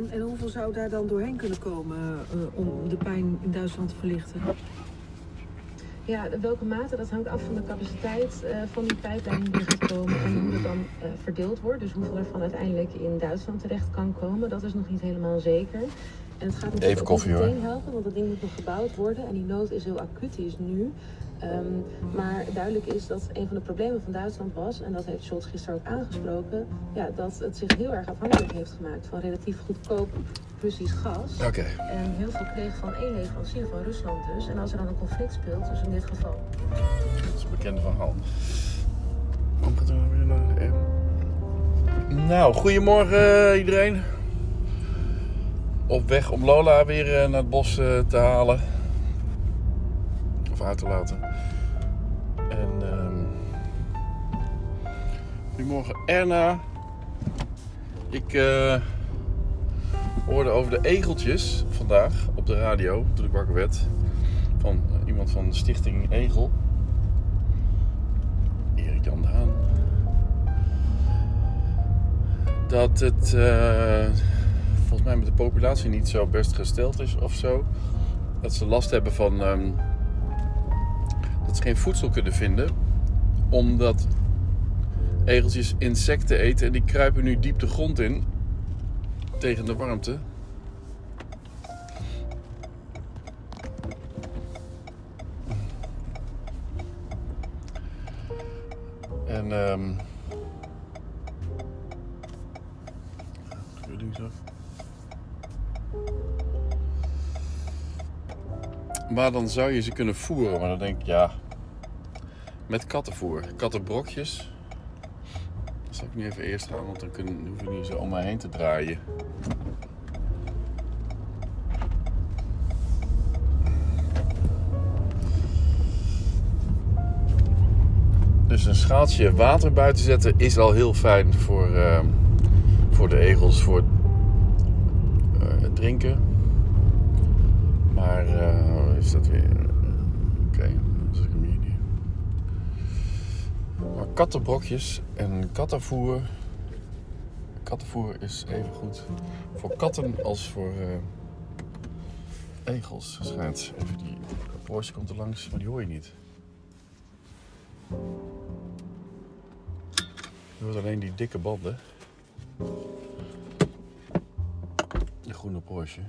En, en hoeveel zou daar dan doorheen kunnen komen eh, om de pijn in Duitsland te verlichten? Ja, welke mate, dat hangt af van de capaciteit eh, van die pijplijn die er gaat komen en hoe het dan eh, verdeeld wordt. Dus hoeveel ervan uiteindelijk in Duitsland terecht kan komen, dat is nog niet helemaal zeker. En het gaat natuurlijk Even koffie, meteen helpen, want dat ding moet nog gebouwd worden. En die nood is heel acuut, die is nu. Ehm, maar duidelijk is dat een van de problemen van Duitsland was, en dat heeft Scholz gisteren ook aangesproken, ja, dat het zich heel erg afhankelijk heeft gemaakt van relatief goedkoop Russisch gas. Oké. En heel veel kreeg van één leverancier van Rusland dus. En als er dan een conflict speelt, dus in dit geval Dat is een bekende verhaal. Waarom gaat er nou weer naar de M? Nou, goedemorgen eh, iedereen. Op weg om Lola weer eh, naar het bos eh, te halen. Of uit te laten. En ehm goedemorgen Erna. Ik eh, hoorde over de egeltjes vandaag op de radio toen ik wakker werd. Van iemand van de stichting Egel. Erik Jan. Dat het eh, volgens mij met de populatie niet zo best gesteld is of zo. Dat ze last hebben van ehm, dat ze geen voedsel kunnen vinden. Omdat egeltjes insecten eten en die kruipen nu diep de grond in tegen de warmte. Dan zou je ze kunnen voeren, maar dan denk ik ja. Met kattenvoer, kattenbrokjes. Dat zal ik nu even eerst gaan, want dan kunnen, hoef je niet zo om mij heen te draaien. Dus een schaaltje water buiten zetten is al heel fijn voor, ehm, voor de egels, voor eh, het drinken. Eh, dat weer. Oké, hem hier neer. Maar kattenbrokjes en kattenvoer. Kattenvoer is even goed voor katten als voor eh, egels. Schijnt. Even die Porsche komt er langs, maar die hoor je niet. Je hoort alleen die dikke banden. De groene Porsche.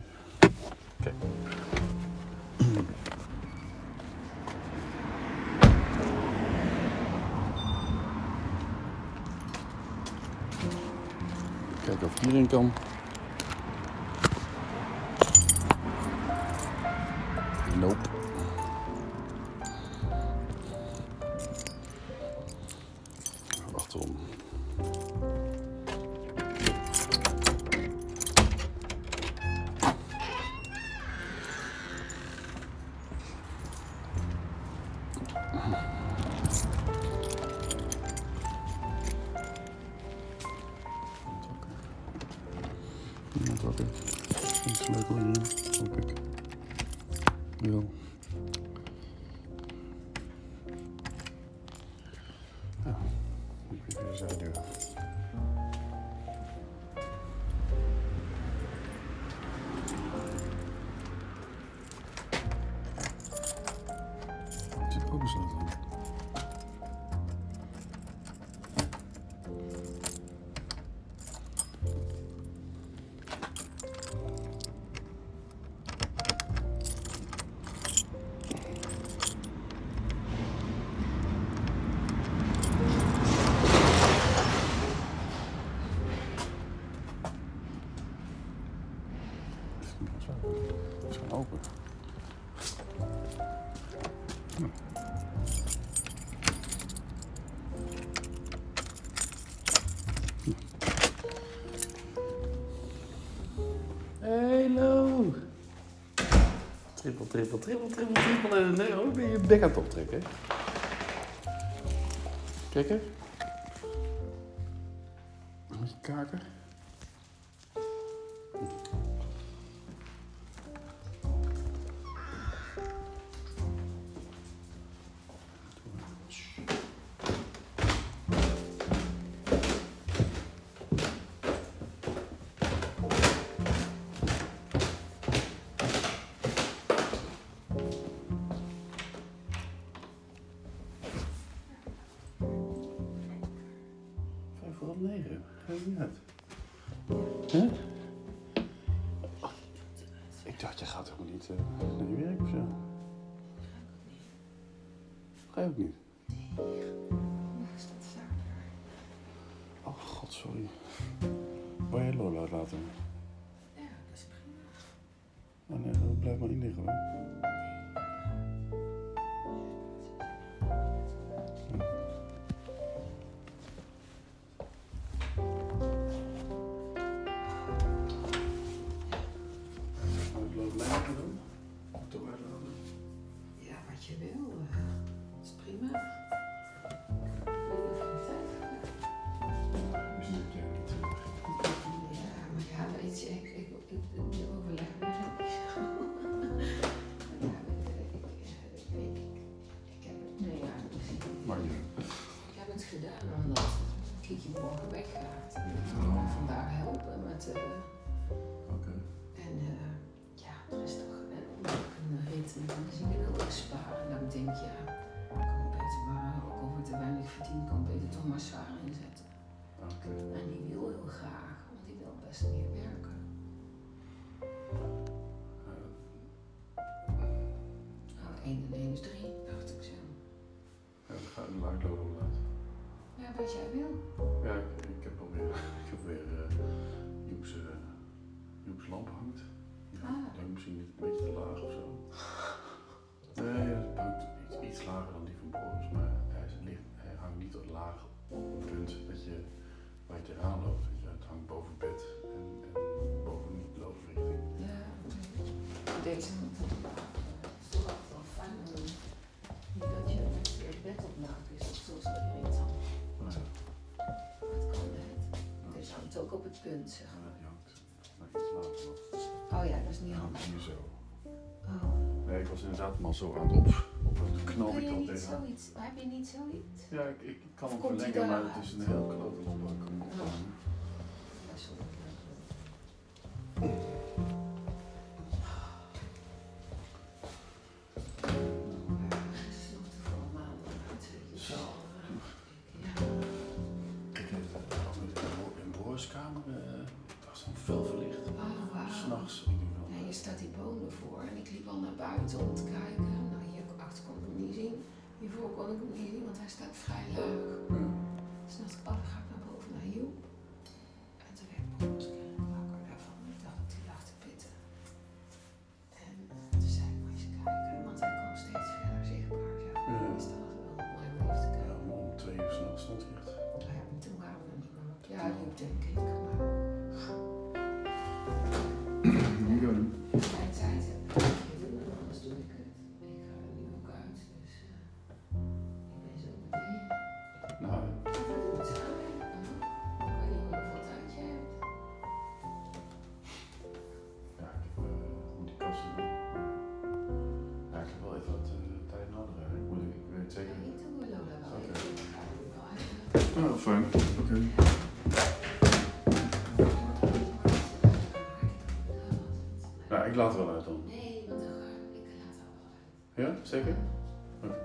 Kijk. Kijken of ik hierin kan. Niemand wakker. Niks leuk Trippel, trippel, trippel, trippel, trippel. En nee, oh, ben je bek aan het optrekken. Kijk. Met je kaker. gewoon, eh, blijf maar in liggen hoor. ook best meer werken. Nou, 1 en 1 is 3, dacht ik zo. Ja, we gaan een laag lopen laten. Ja, wat jij wil. Ja, ik, ik heb alweer, ik heb weer eh, Joep's, uh, Joep's lamp hangt. Ja, ah. misschien een beetje te laag of zo. Eh, nee, het hangt iets, iets lager dan die van Boris, maar hij, ligt, hij hangt niet laag op het punt dat je, waar je tegenaan loopt hangt boven bed en, boven niet looprichting. Ja, dit. Dat je het bed opmaakt is of soms wel iets anders. Dat kan net. Deze hangt ook op het punt, zeg maar. Ja, die hangt. Oh ja, dat is niet handig. Zo. Oh. Nee, ik was inderdaad maar zo aan het op. Toen knal ik al tegen Heb je niet zoiets? Ja, ik, ik kan hem verlengen, maar het is een heel grote lomp. ましょう。Oh, fijn. Oké. Okay. Nou, ik laat wel uit dan. Nee, wat Ik laat wel uit. Ja, zeker? Okay.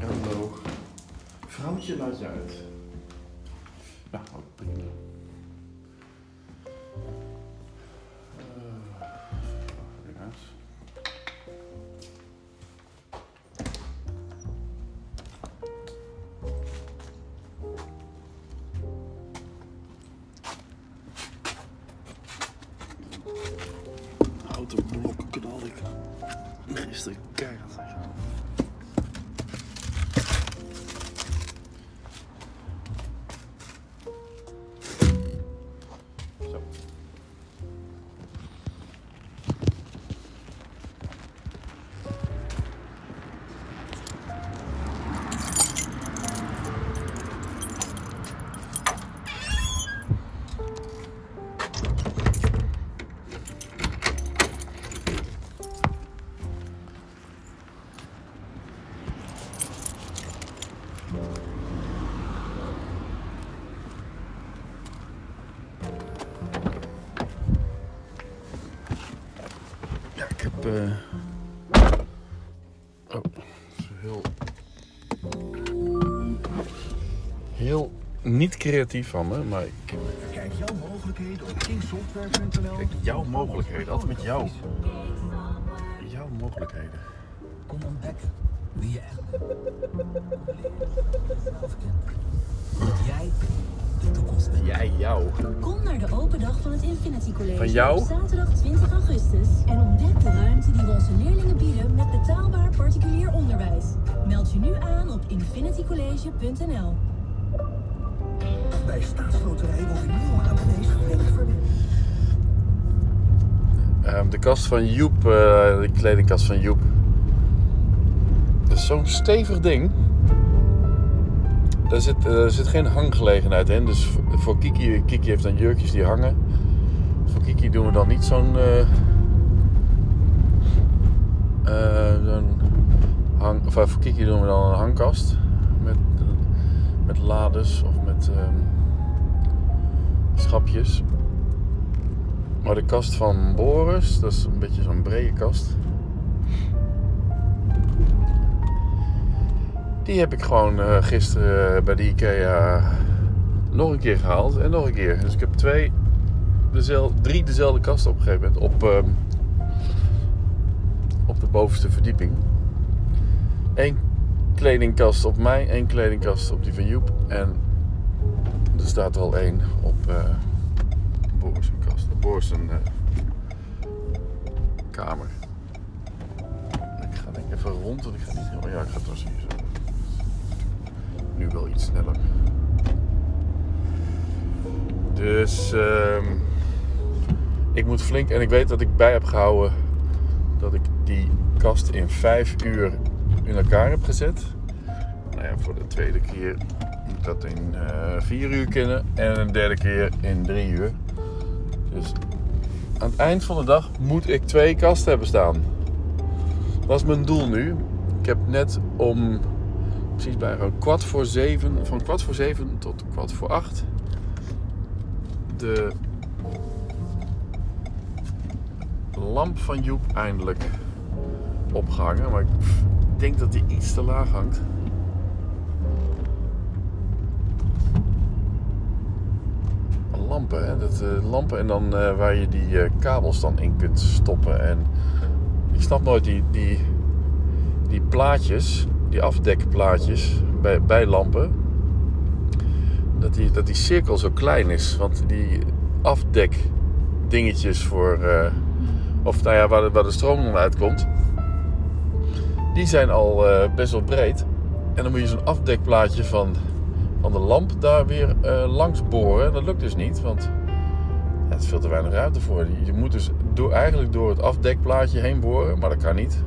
Hallo. Vrouwtje laat je uit. Niet creatief van me, maar ik Kijk jouw mogelijkheden op kingsoftware.nl. kijk jouw mogelijkheden. Altijd met jou. Jouw mogelijkheden. Kom ontdekken wie je echt bent. Dat jij de toekomst bent. Jij, jou. Kom naar de open dag van het Infinity College Van jou? De kast van Joep, eh, de kledingkast van Joep. Dat is zo'n stevig ding. Daar zit, er zit geen hanggelegenheid in. Dus voor- Kiki, Kiki heeft dan jurkjes die hangen. Voor Kiki doen we dan niet zo'n. eh, eh, hang, eh, voor Kiki doen we dan een hangkast. Met, met lades of met ehm, schapjes. Maar de kast van Boris, dat is een beetje zo'n brede kast. Die heb ik gewoon eh, gisteren bij de IKEA nog een keer gehaald en nog een keer. Dus ik heb twee, dezelfde, drie dezelfde kasten op een gegeven moment op, ehm, op de bovenste verdieping. Eén kledingkast op mij, één kledingkast op die van Joep. En er staat er al één op eh een eh, kamer. Ik ga denk ik even rond, want ik ga niet helemaal... Ja, ik ga het zo. Nu wel iets sneller. Dus ehm, ik moet flink... En ik weet dat ik bij heb gehouden dat ik die kast in vijf uur in elkaar heb gezet. Nou ja, voor de tweede keer moet dat in eh, vier uur kunnen. En een derde keer in drie uur. Dus aan het eind van de dag moet ik twee kasten hebben staan. Dat is mijn doel nu. Ik heb net om precies bij kwart voor zeven, van kwart voor zeven tot kwart voor acht, de lamp van Joep eindelijk opgehangen. Maar ik denk dat die iets te laag hangt. Lampen. Hè? Dat, eh, lampen en dan eh, waar je die eh, kabels dan in kunt stoppen. En ik snap nooit die, die, die plaatjes, die afdekplaatjes bij, bij lampen. Dat die, dat die cirkel zo klein is. Want die afdekdingetjes voor... eh, of nou ja, waar de, waar de stroom uitkomt. Die zijn al best wel breed. En dan moet je zo'n afdekplaatje van van de lamp daar weer eh, langs boren. Dat lukt dus niet, want ja, het is veel te weinig ruimte voor. Je moet dus door, eigenlijk door het afdekplaatje heen boren, maar dat kan niet.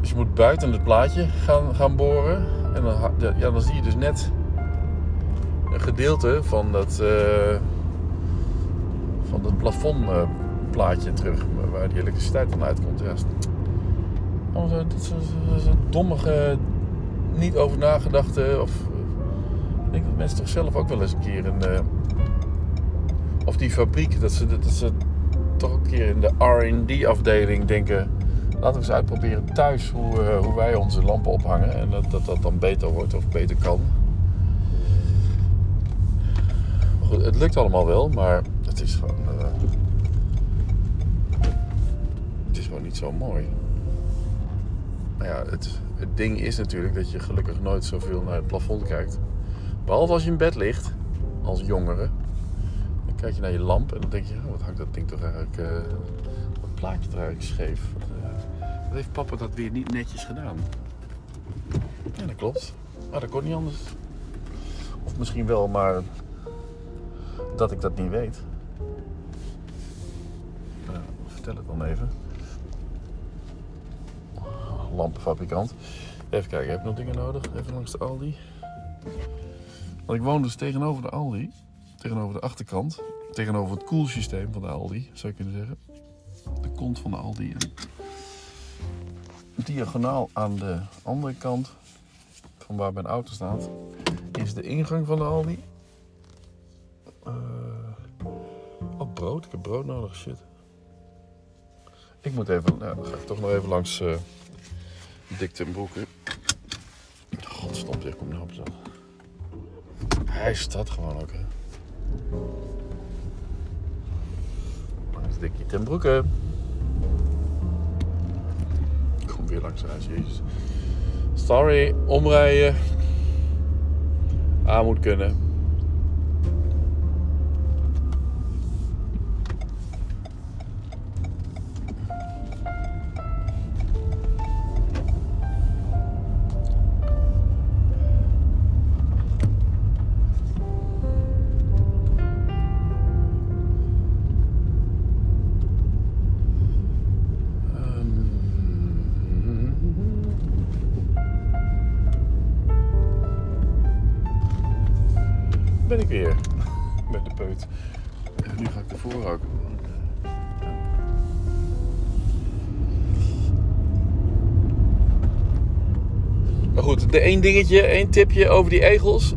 Dus je moet buiten het plaatje gaan, gaan boren. En dan, ja, dan zie je dus net een gedeelte van dat, eh, van dat plafondplaatje terug, waar die elektriciteit dan uitkomt. Ja, zo, dat is zo'n dommige niet over nagedachte. Of eh, ik denk dat mensen toch zelf ook wel eens een keer een. eh, of die fabriek, dat ze, dat ze toch een keer in de RD-afdeling denken. Laten we eens uitproberen thuis hoe, eh, hoe wij onze lampen ophangen. En dat, dat dat dan beter wordt of beter kan. Goed, het lukt allemaal wel, maar het is gewoon. het is gewoon niet zo mooi. Maar ja, het, het ding is natuurlijk dat je gelukkig nooit zoveel naar het plafond kijkt. Behalve als je in bed ligt, als jongere. Dan kijk je naar je lamp en dan denk je, oh, wat hangt dat ding toch eigenlijk... eh dat plaatje toch eigenlijk scheef. Wat, eh, wat heeft papa dat weer niet netjes gedaan? Ja, dat klopt. Maar dat kon niet anders. Of misschien wel, maar dat ik dat niet weet. Nou, vertel het dan even lampenfabrikant. Even kijken, heb ik nog dingen nodig? Even langs de Aldi. Want ik woon dus tegenover de Aldi. Tegenover de achterkant. Tegenover het koelsysteem van de Aldi, zou je kunnen zeggen. De kont van de Aldi. En diagonaal aan de andere kant, van waar mijn auto staat, is de ingang van de Aldi. Eh oh, brood. Ik heb brood nodig. Shit. Ik moet even, nou, ga ik toch nog even langs eh Dik ten Broeke. Godstop, zeg, kom nou op zo. Hij staat gewoon ook, hè. Langs Dikkie ten Broeke. Ik kom weer langs huis, jezus. Sorry, omrijden. Aan moet kunnen. met de peut. Nu ga ik ervoor ook. Maar goed, de één dingetje, één tipje over die egels.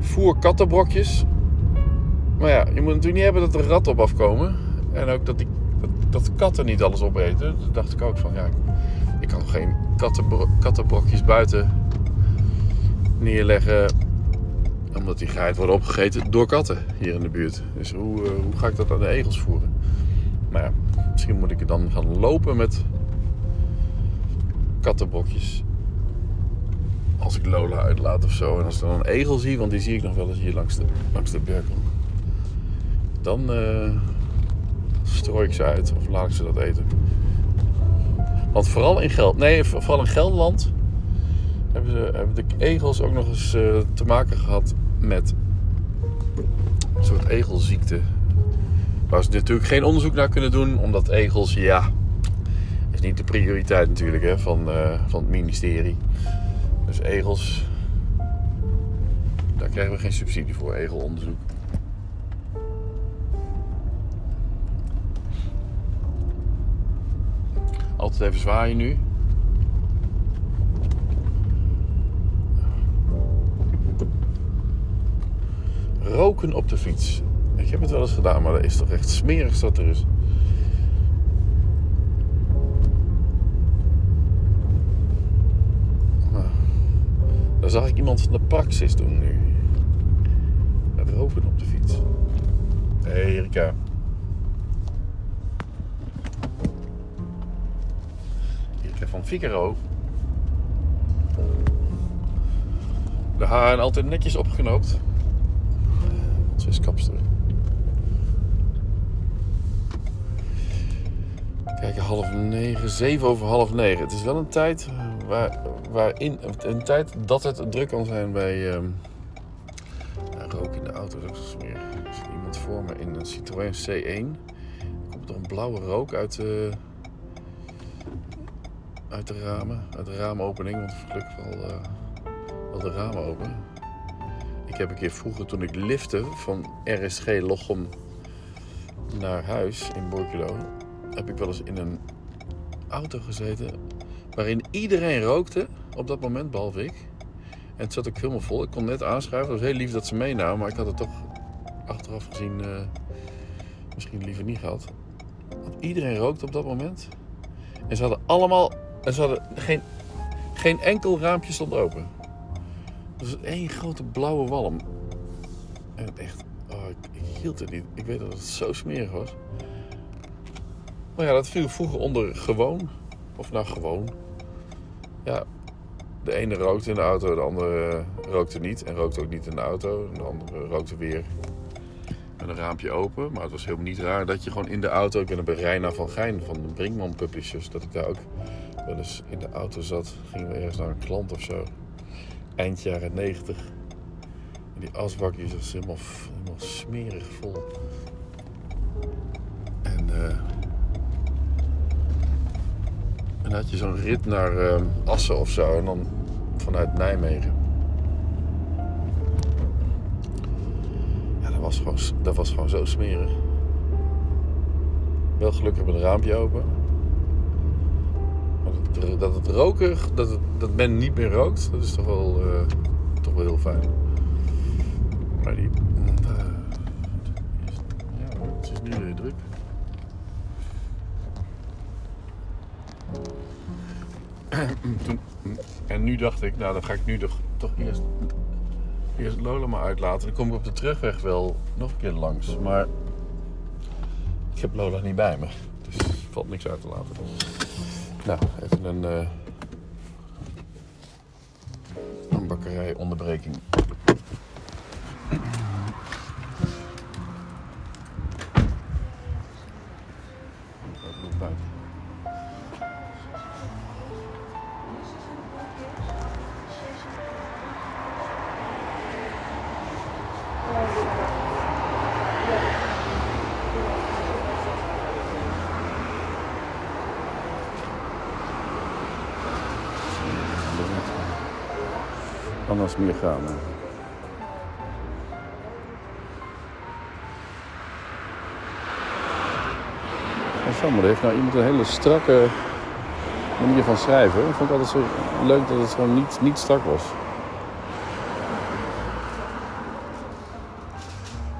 Voer kattenbrokjes. Maar ja, je moet natuurlijk niet hebben dat er ratten op afkomen. En ook dat, die, dat, katten niet alles opeten. Dacht ik ook van, ja, ik kan geen kattenbro kattenbrokjes buiten neerleggen omdat die geit worden opgegeten door katten hier in de buurt. Dus hoe, uh, hoe ga ik dat aan de egels voeren? Maar ja, misschien moet ik er dan gaan lopen met kattenbrokjes. Als ik Lola uitlaat of zo. En als ik dan een egel zie, want die zie ik nog wel eens hier langs de, langs de berg. Dan uh, strooi ik ze uit of laat ik ze dat eten. Want vooral in Geld, nee, vooral in Gelderland hebben, ze, hebben de egels ook nog eens uh, te maken gehad met een soort egelziekte. Waar ze natuurlijk geen onderzoek naar kunnen doen, omdat egels, ja, is niet de prioriteit natuurlijk hè, van, uh, van het ministerie. Dus egels, daar krijgen we geen subsidie voor, egelonderzoek. Altijd even zwaaien nu. Roken op de fiets. Ik heb het wel eens gedaan, maar dat is toch echt smerig dat er is. Nou, daar zag ik iemand van de praxis doen nu. Roken op de fiets. Hé hey, Erika. Erika van Figaro. De haren altijd netjes opgeknoopt. Ze is kapster. Kijk, half negen, zeven over half negen. Het is wel een tijd waar, waarin, een tijd dat het druk kan zijn bij um, rook in de auto. Dat is. Er is iemand voor me in een Citroën C1. Er komt er een blauwe rook uit de, uit de ramen, uit de raamopening. Want gelukkig wel, uh, wel de ramen open. Ik heb een keer vroeger, toen ik lifte van RSG Lochem naar huis in Borculo, heb ik wel eens in een auto gezeten waarin iedereen rookte op dat moment, behalve ik. En het zat ook helemaal vol. Ik kon net aanschuiven. Het was heel lief dat ze meenamen, maar ik had het toch achteraf gezien uh, misschien liever niet gehad. Want iedereen rookte op dat moment. En ze hadden allemaal, en ze hadden geen, geen enkel raampje stond open. Het was één grote blauwe walm. En echt, oh, ik, hield het niet. Ik weet dat het zo smerig was. Maar ja, dat viel vroeger onder gewoon. Of nou gewoon. Ja, de ene rookte in de auto, de andere rookte niet. En rookte ook niet in de auto. De andere rookte weer met een raampje open. Maar het was helemaal niet raar dat je gewoon in de auto... Ik ben bij Reina van Gein van de Brinkman Publishers. Dat ik daar ook wel eens in de auto zat. Gingen we ergens naar een klant of zo eind jaren 90. En die asbakjes was helemaal, helemaal smerig vol. En, en dan had je zo'n rit naar uh, Assen of zo. En dan vanuit Nijmegen. Ja, dat was gewoon, dat was gewoon zo smerig. Wel gelukkig met een raampje open. Dat het roken, dat, het, dat men niet meer rookt, dat is toch wel, uh, toch wel heel fijn. Maar die. Uh, ja, het is nu weer druk. En nu dacht ik, nou dan ga ik nu toch, toch eerst, eerst Lola maar uitlaten. Dan kom ik op de terugweg wel nog een keer langs. Maar ik heb Lola niet bij me. Dus valt niks uit te laten. Nou, even een, eh een bakkerijonderbreking. Meer gaan. Sander heeft nou iemand een hele strakke manier van schrijven. Ik vond het altijd zo leuk dat het gewoon niet, niet strak was.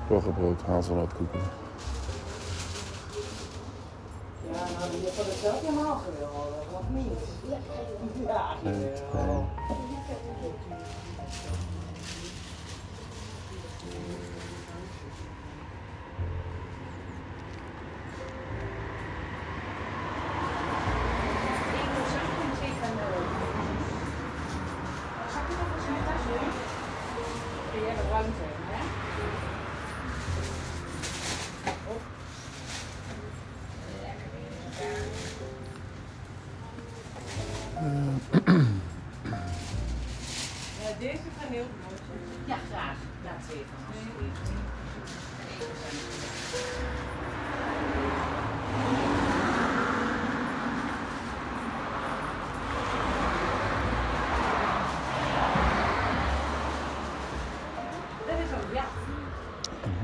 Roggebrood, hazelnootkoeken. Ja,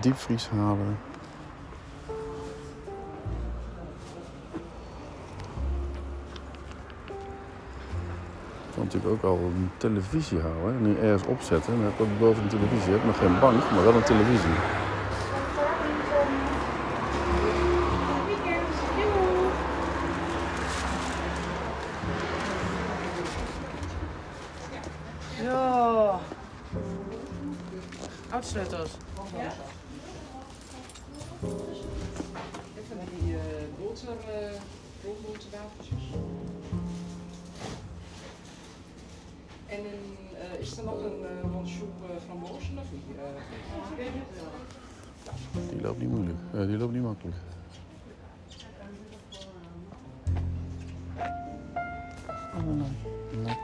diepvries halen. Ik kan natuurlijk ook al een televisie halen. En nu ergens opzetten. En dan heb ik ook boven een televisie. Heb nog geen bank, maar wel een televisie. Even die uh, boter, uh, roomboterwafeltjes. En een, uh, is er nog een uh, uh, frambozen of niet? Uh, Die loopt niet moeilijk. Eh, die loopt niet makkelijk. nou,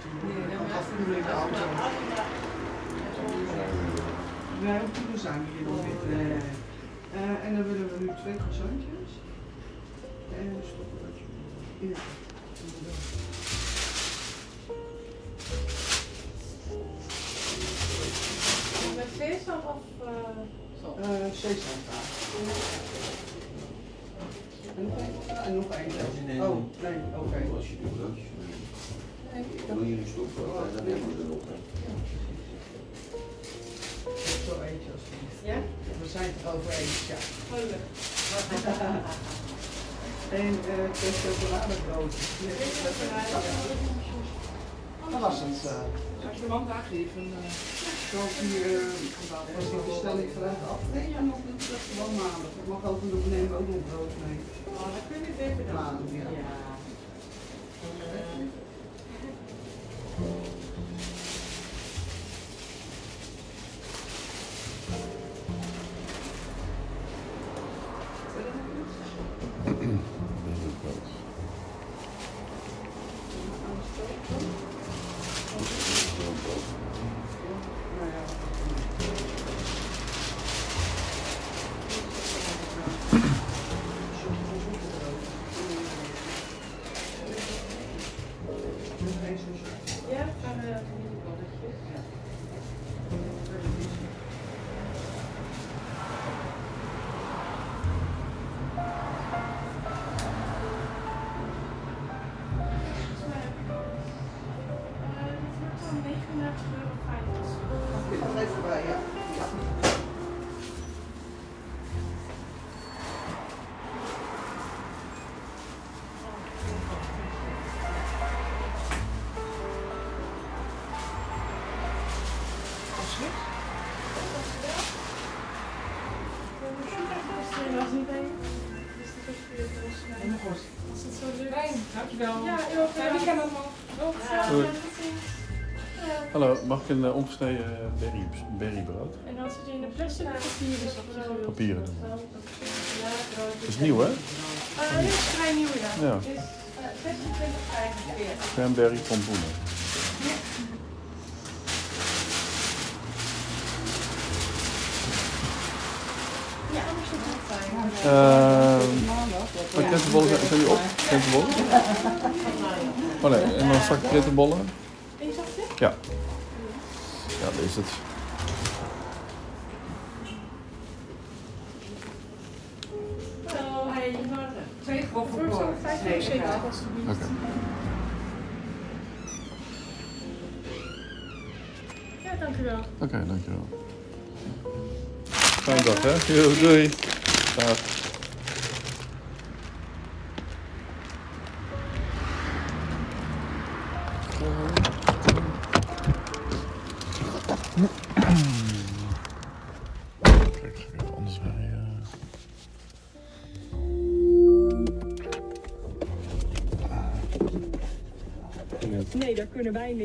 voel ik de zijn we hier nog. Eh, en dan willen we nu twee croissantjes. En een stokbroodje. Ja. Met sesam of uh, zo? Uh, sesamtaart. En nog één? En nog één. Oh, nee, oké. Als je wil. Wil je een stokbrood? Ja, dan nemen we erop. hè. Zo eentje alsjeblieft. Ja? We zijn het erover eens, ja. Gelukkig. En uh, twee chocoladebroodjes. Dat was het. Uh, Als je de man daar geven. Uh, was die bestelling vanuit af. Nee, ja, nog niet. Dat is gewoon maandag. Ik mag ook nog nemen ook nog brood mee. oh, dan kun je het even doen. Maandag, ja. ja. Thank you. Mag ik een uh, ongesneden uh, berry, berrybrood? En dan zit je in een plastic papier, dus Papieren. Dat is nieuw, hè? Uh, dit is vrij nieuw, ja. Ja. Het is uh, 26,45. Cranberry pompoenen. Ja, anders is het fijn. Uh, maar krentenbollen zijn, die op? Krentenbollen? Oh nee, en dan zak krentenbollen? Zakje? Ja. Ja, dat is het. Twee Koffie voor voor. 75 alsjeblieft. Oké. Ja, dankjewel. Oké, dankjewel. Fijne dag, hè? Doei. Dag.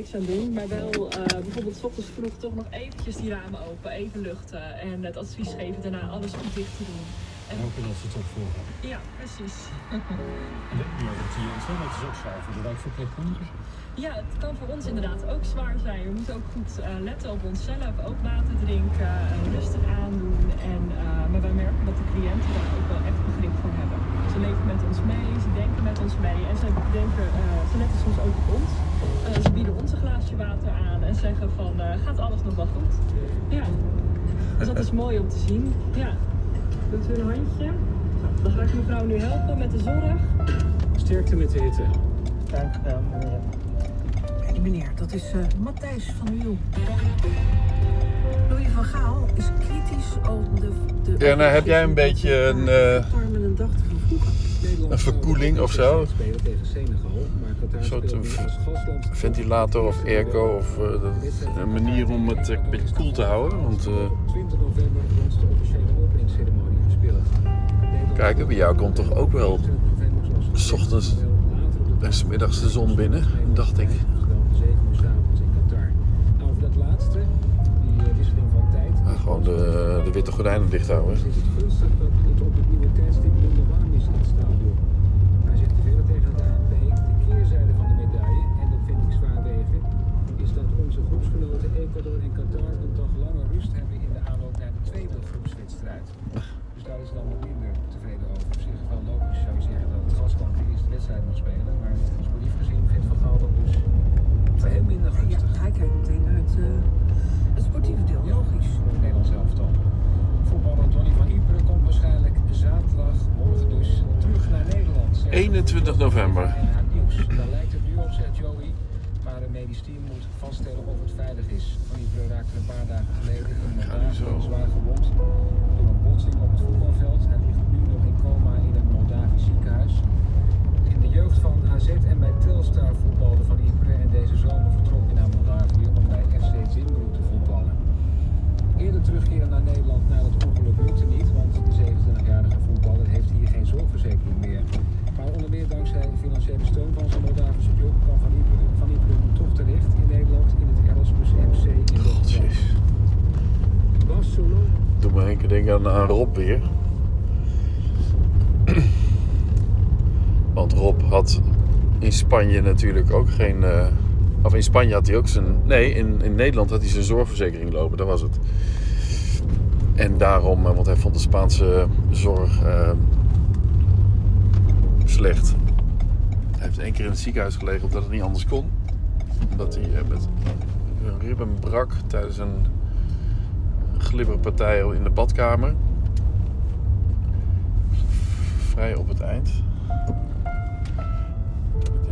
Niks aan doen. Maar wel eh, bijvoorbeeld 's ochtends vroeg toch nog eventjes die ramen open, even luchten. En het advies geven daarna alles goed dicht te doen. En Hopen dat ze het opvolgen. ja, precies. Ja, dat zie je zo, dat is ook zwaar voor de wijkverpleegkundigen. Ja, het kan voor ons inderdaad ook zwaar zijn. We moeten ook goed eh, letten op onszelf, ook water drinken, eh, rustig aandoen. En, maar wij merken dat de cliënten daar ook wel echt begrip voor hebben. Ze leven met ons mee, ze denken met ons mee en ze denken, eh, ze letten soms ook op ons. Eh, ze bieden ons een glaasje water aan en zeggen van, eh, gaat alles nog wel goed? Ja, dus dat is mooi om te zien. Ja, doet u een handje? Dan ga ik mevrouw nu helpen met de zorg. Sterkte met de hitte. Dank u wel, meneer. Hey, meneer, dat is eh, Matthijs van Wiel. Louis van Gaal is kritisch over de... de Ja, nou heb jij een beetje een, eh, Farmen een verkoeling of zo? Een soort. Ventilator of airco of eh, een manier om het eh, een beetje koel te houden. Want 20 november rond de officiële openingsceremonie gespeeld. kijk, bij jou komt toch ook wel 20 november zoals s ochtends en s middags de zon binnen, dacht ik. Dan 7 uur 's avonds in Qatar. Nou, over dat laatste, die wisseling van tijd. Ja, gewoon de, de witte gordijnen dicht houden. En Qatar een dag langer rust hebben in de aanloop naar de tweede groepswedstrijd. Dus daar is dan wat minder tevreden over. Op zich wel logisch zou je zeggen dat het gaskamp de eerste wedstrijd moet spelen, maar sportief gezien vindt Van Gaal dat dus veel minder Ja, gunstig. hij kijkt meteen naar het, eh, het sportieve deel, logisch. Voor het Nederlands elftal. Voetballer Donny van Ypres komt waarschijnlijk zaterdag, morgen dus, terug naar Nederland. zegt 21 november. En haar nieuws. Daar lijkt het nu op, zegt Joey. Maar een medisch team moet vaststellen of het veilig is. Van Ypres raakte een paar dagen geleden in Moldavië zwaar gewond door een botsing op het voetbalveld. Hij ligt nu nog in coma in een Moldavisch ziekenhuis. In de jeugd van AZ en bij Telstar voetbalde van Ypres en deze zomer vertrok hij naar Moldavië om bij FC Zimbru te voetballen. Eerder terugkeren naar Nederland na het ongeluk lukte niet, want de 27-jarige voetballer heeft hier geen zorgverzekering meer. Maar onder meer dankzij financiële steun van zijn Moldavische club kan Van Ypres van toch terecht in Nederland in het Erasmus MC in Rotterdam. Solo Doe me een keer denken aan, aan Rob weer. Want Rob had in Spanje natuurlijk ook geen. eh, of in Spanje had hij ook zijn. Nee, in, in Nederland had hij zijn zorgverzekering lopen, dat was het. En daarom, eh, want hij vond de Spaanse zorg eh, slecht. Hij heeft één keer in het ziekenhuis gelegen omdat het niet anders kon. Omdat hij eh, met een ribben brak tijdens een glibberpartij in de badkamer. Vrij op het eind.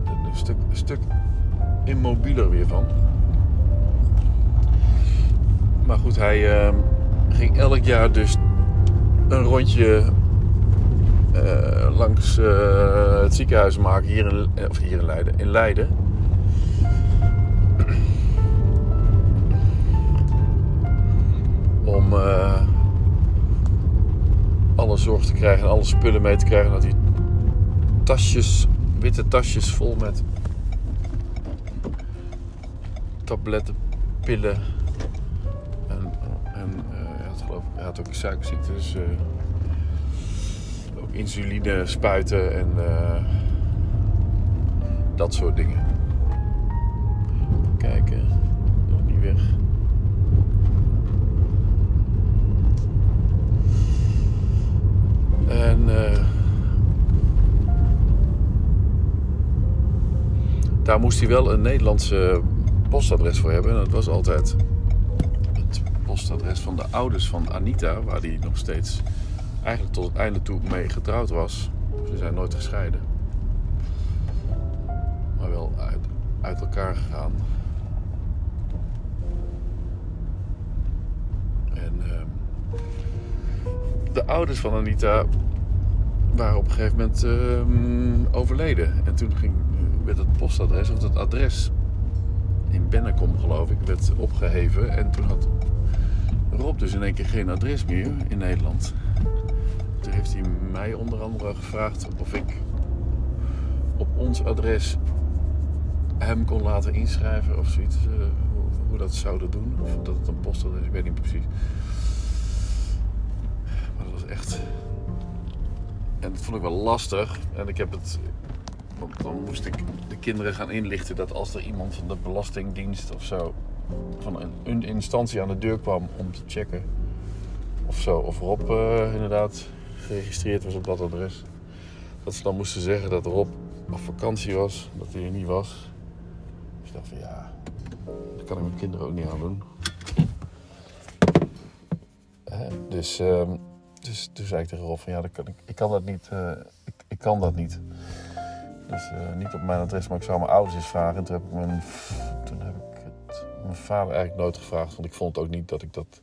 Een stuk, een stuk immobieler weer van. Maar goed, hij ehm, ging elk jaar dus een rondje eh, langs eh, het ziekenhuis maken hier in, of hier in Leiden. In Leiden. Om eh, alle zorg te krijgen en alle spullen mee te krijgen. Dat hij tasjes, witte tasjes vol met tabletten, pillen. En, en hij, had geloof, hij had ook suikerziekte, dus ook insuline spuiten en eh, dat soort dingen. Kijken, nog niet weg. En eh, daar moest hij wel een Nederlandse postadres voor hebben. En dat was altijd het postadres van de ouders van Anita, waar hij nog steeds eigenlijk tot het einde toe mee getrouwd was. Ze zijn nooit gescheiden. Maar wel uit, uit elkaar gegaan. En ehm, de ouders van Anita waren op een gegeven moment ehm, overleden. En toen ging, werd het postadres, of het adres in Bennekom geloof ik, werd opgeheven. En toen had Rob dus in één keer geen adres meer in Nederland. Heeft hij mij onder andere gevraagd of ik op ons adres hem kon laten inschrijven of zoiets. eh, hoe, hoe dat zouden doen. Of dat het een postadres, ik weet niet precies. Maar dat was echt... En dat vond ik wel lastig. En ik heb het... Dan moest ik de kinderen gaan inlichten dat als er iemand van de Belastingdienst of zo... van een, een instantie aan de deur kwam om te checken... of zo, of Rob eh, inderdaad geregistreerd was op dat adres. Dat ze dan moesten zeggen dat Rob op vakantie was, dat hij er niet was. Dus ik dacht van ja, dat kan ik mijn kinderen ook niet aan doen. Dus, ehm, dus toen zei ik tegen Rob van ja, dat kan ik, ik kan dat niet. eh, ik, ik kan dat niet. Dus eh, niet op mijn adres, maar ik zou mijn ouders eens vragen. En toen heb ik mijn, toen heb ik het, mijn vader eigenlijk nooit gevraagd. Want ik vond ook niet dat ik dat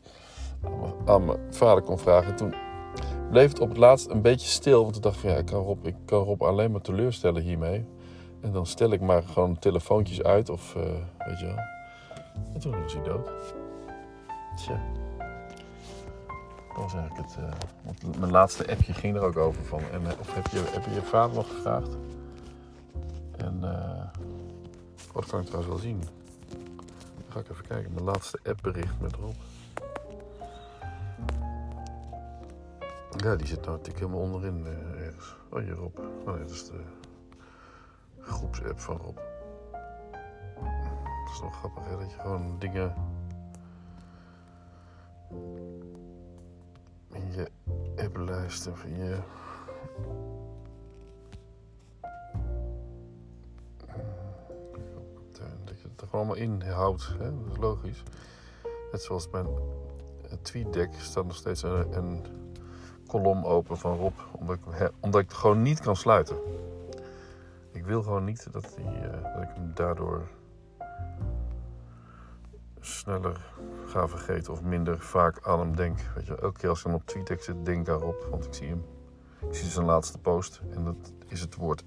aan mijn, aan mijn vader kon vragen. En toen bleef het op het laatst een beetje stil. Want ik dacht van ja, ik kan Rob, ik kan Rob alleen maar teleurstellen hiermee. En dan stel ik maar gewoon telefoontjes uit of eh, weet je wel. En toen was hij dood. Tja. Dat was eigenlijk het. eh, want mijn laatste appje ging er ook over van. En, eh, of heb je, heb je je vader nog gevraagd? En eh wat kan ik trouwens wel zien? Dan ga ik even kijken. Mijn laatste appbericht met Rob. Ja, die zit nou natuurlijk helemaal onderin eh, ergens. Oh, hier Rob. Oh nee, dat is de groepsapp van Rob. Dat is nog grappig hè, dat je gewoon dingen in je applijst of in je... Dat je het er gewoon allemaal in houdt, hè? dat is logisch. Net zoals mijn tweetdeck staat nog steeds een, een kolom open van Rob, omdat ik, omdat ik het gewoon niet kan sluiten. Ik wil gewoon niet dat, die, eh, dat ik hem daardoor sneller ga vergeten of minder vaak aan hem denk. Weet je, elke keer als ik dan op TweetDeck zit, denk Rob, want ik zie hem. Ik zie zijn laatste post en dat is het woord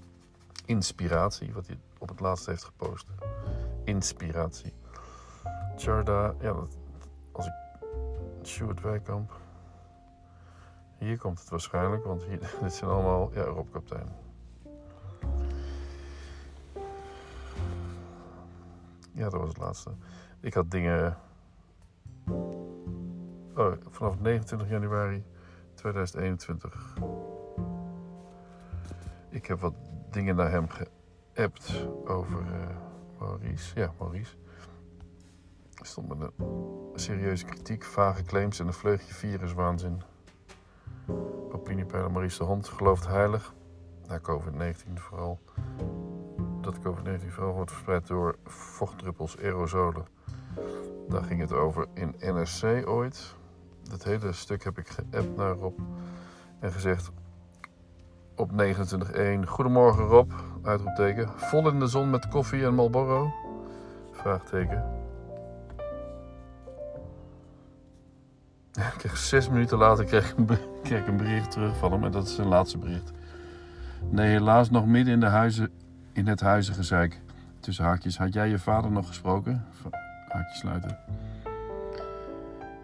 inspiratie, wat hij op het laatst heeft gepost. Inspiratie. Charda, ja, dat, als ik Stuart Wijkamp. Hier komt het waarschijnlijk, want hier, dit zijn allemaal, ja, Rob Kaptein. Ja, dat was het laatste. Ik had dingen. Oh, vanaf 29 januari 2021. Ik heb wat dingen naar hem geappt over eh, Maurice. Ja, Maurice. Er stond met een serieuze kritiek, vage claims en een vleugje viruswaanzin. Opiniepeiler Maurice de Hond gelooft heilig, na COVID-19 vooral, dat COVID-19 vooral wordt verspreid door vochtdruppels, aerosolen. Daar ging het over in NRC ooit. Dat hele stuk heb ik geappt naar Rob en gezegd op 29.1. Goedemorgen Rob, uitroepteken. Vol in de zon met koffie en Marlboro? Vraagteken. Zes minuten later kreeg ik, een, bericht terug van hem. En dat is zijn laatste bericht. Nee, helaas nog midden in, de huizen, in het huizengezeik. Tussen haakjes. Had jij je vader nog gesproken? Haakjes sluiten.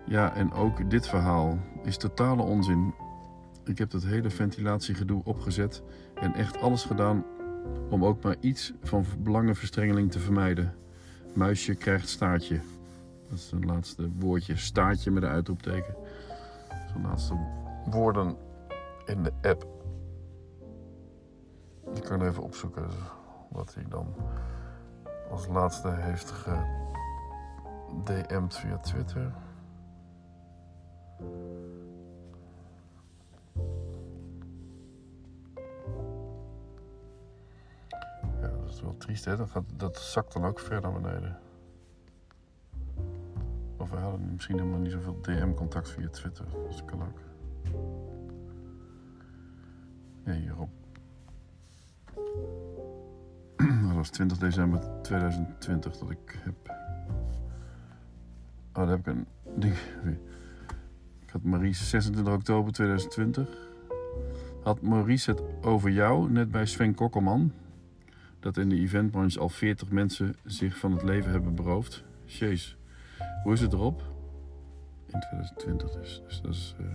Ja, en ook dit verhaal is totale onzin. Ik heb dat hele ventilatiegedoe opgezet en echt alles gedaan om ook maar iets van belangenverstrengeling te vermijden. Muisje krijgt staartje. Dat is een laatste woordje. Staartje met een uitroepteken. Zo'n laatste woorden in de app. Ik kan even opzoeken wat hij dan als laatste heeft gedM'd via Twitter. Ja, dat is wel triest, hè? Dat, dat zakt dan ook ver naar beneden. Of we hadden misschien helemaal niet zoveel DM-contact via Twitter. Dat kan ook. Ja, hierop. Dat was 20 december 2020 dat ik heb. Oh, daar heb ik een ding. Ik had Maurice 26 oktober 2020. Had Maurice het over jou, net bij Sven Kokkelman. Dat in de eventbranche al 40 mensen zich van het leven hebben beroofd. Jeez. Hoe is het erop? In 2020 dus. Dus dat is... eh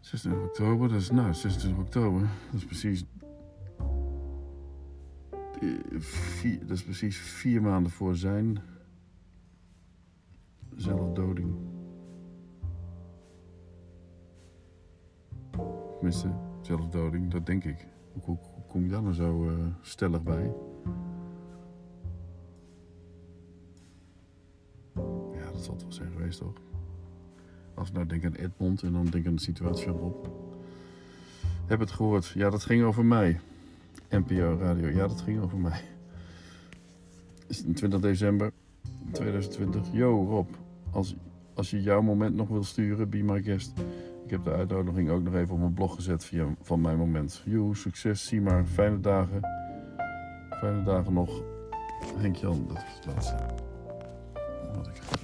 26 oktober, dat is nou 26 oktober. Dat is precies... eh, Vier, dat is precies vier maanden voor zijn zelfdoding. Tenminste, zelfdoding, dat denk ik. Hoe kom je daar nou zo eh, stellig bij? Dat zal het wel zijn geweest, toch? Als ik nou denk aan Edmond en dan denk aan de situatie van Rob. Heb het gehoord? Ja, dat ging over mij. NPO Radio. Ja, dat ging over mij. Is het 20 december 2020. Yo Rob, als, als je jouw moment nog wil sturen, be my guest. Ik heb de uitnodiging ook nog even op mijn blog gezet via van mijn moment. Yo, succes, zie maar. Fijne dagen. Fijne dagen nog. Henk Jan, dat was het laatste. Wat ik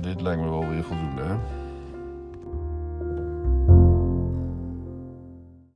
Dit lijkt me wel weer voldoende, hè?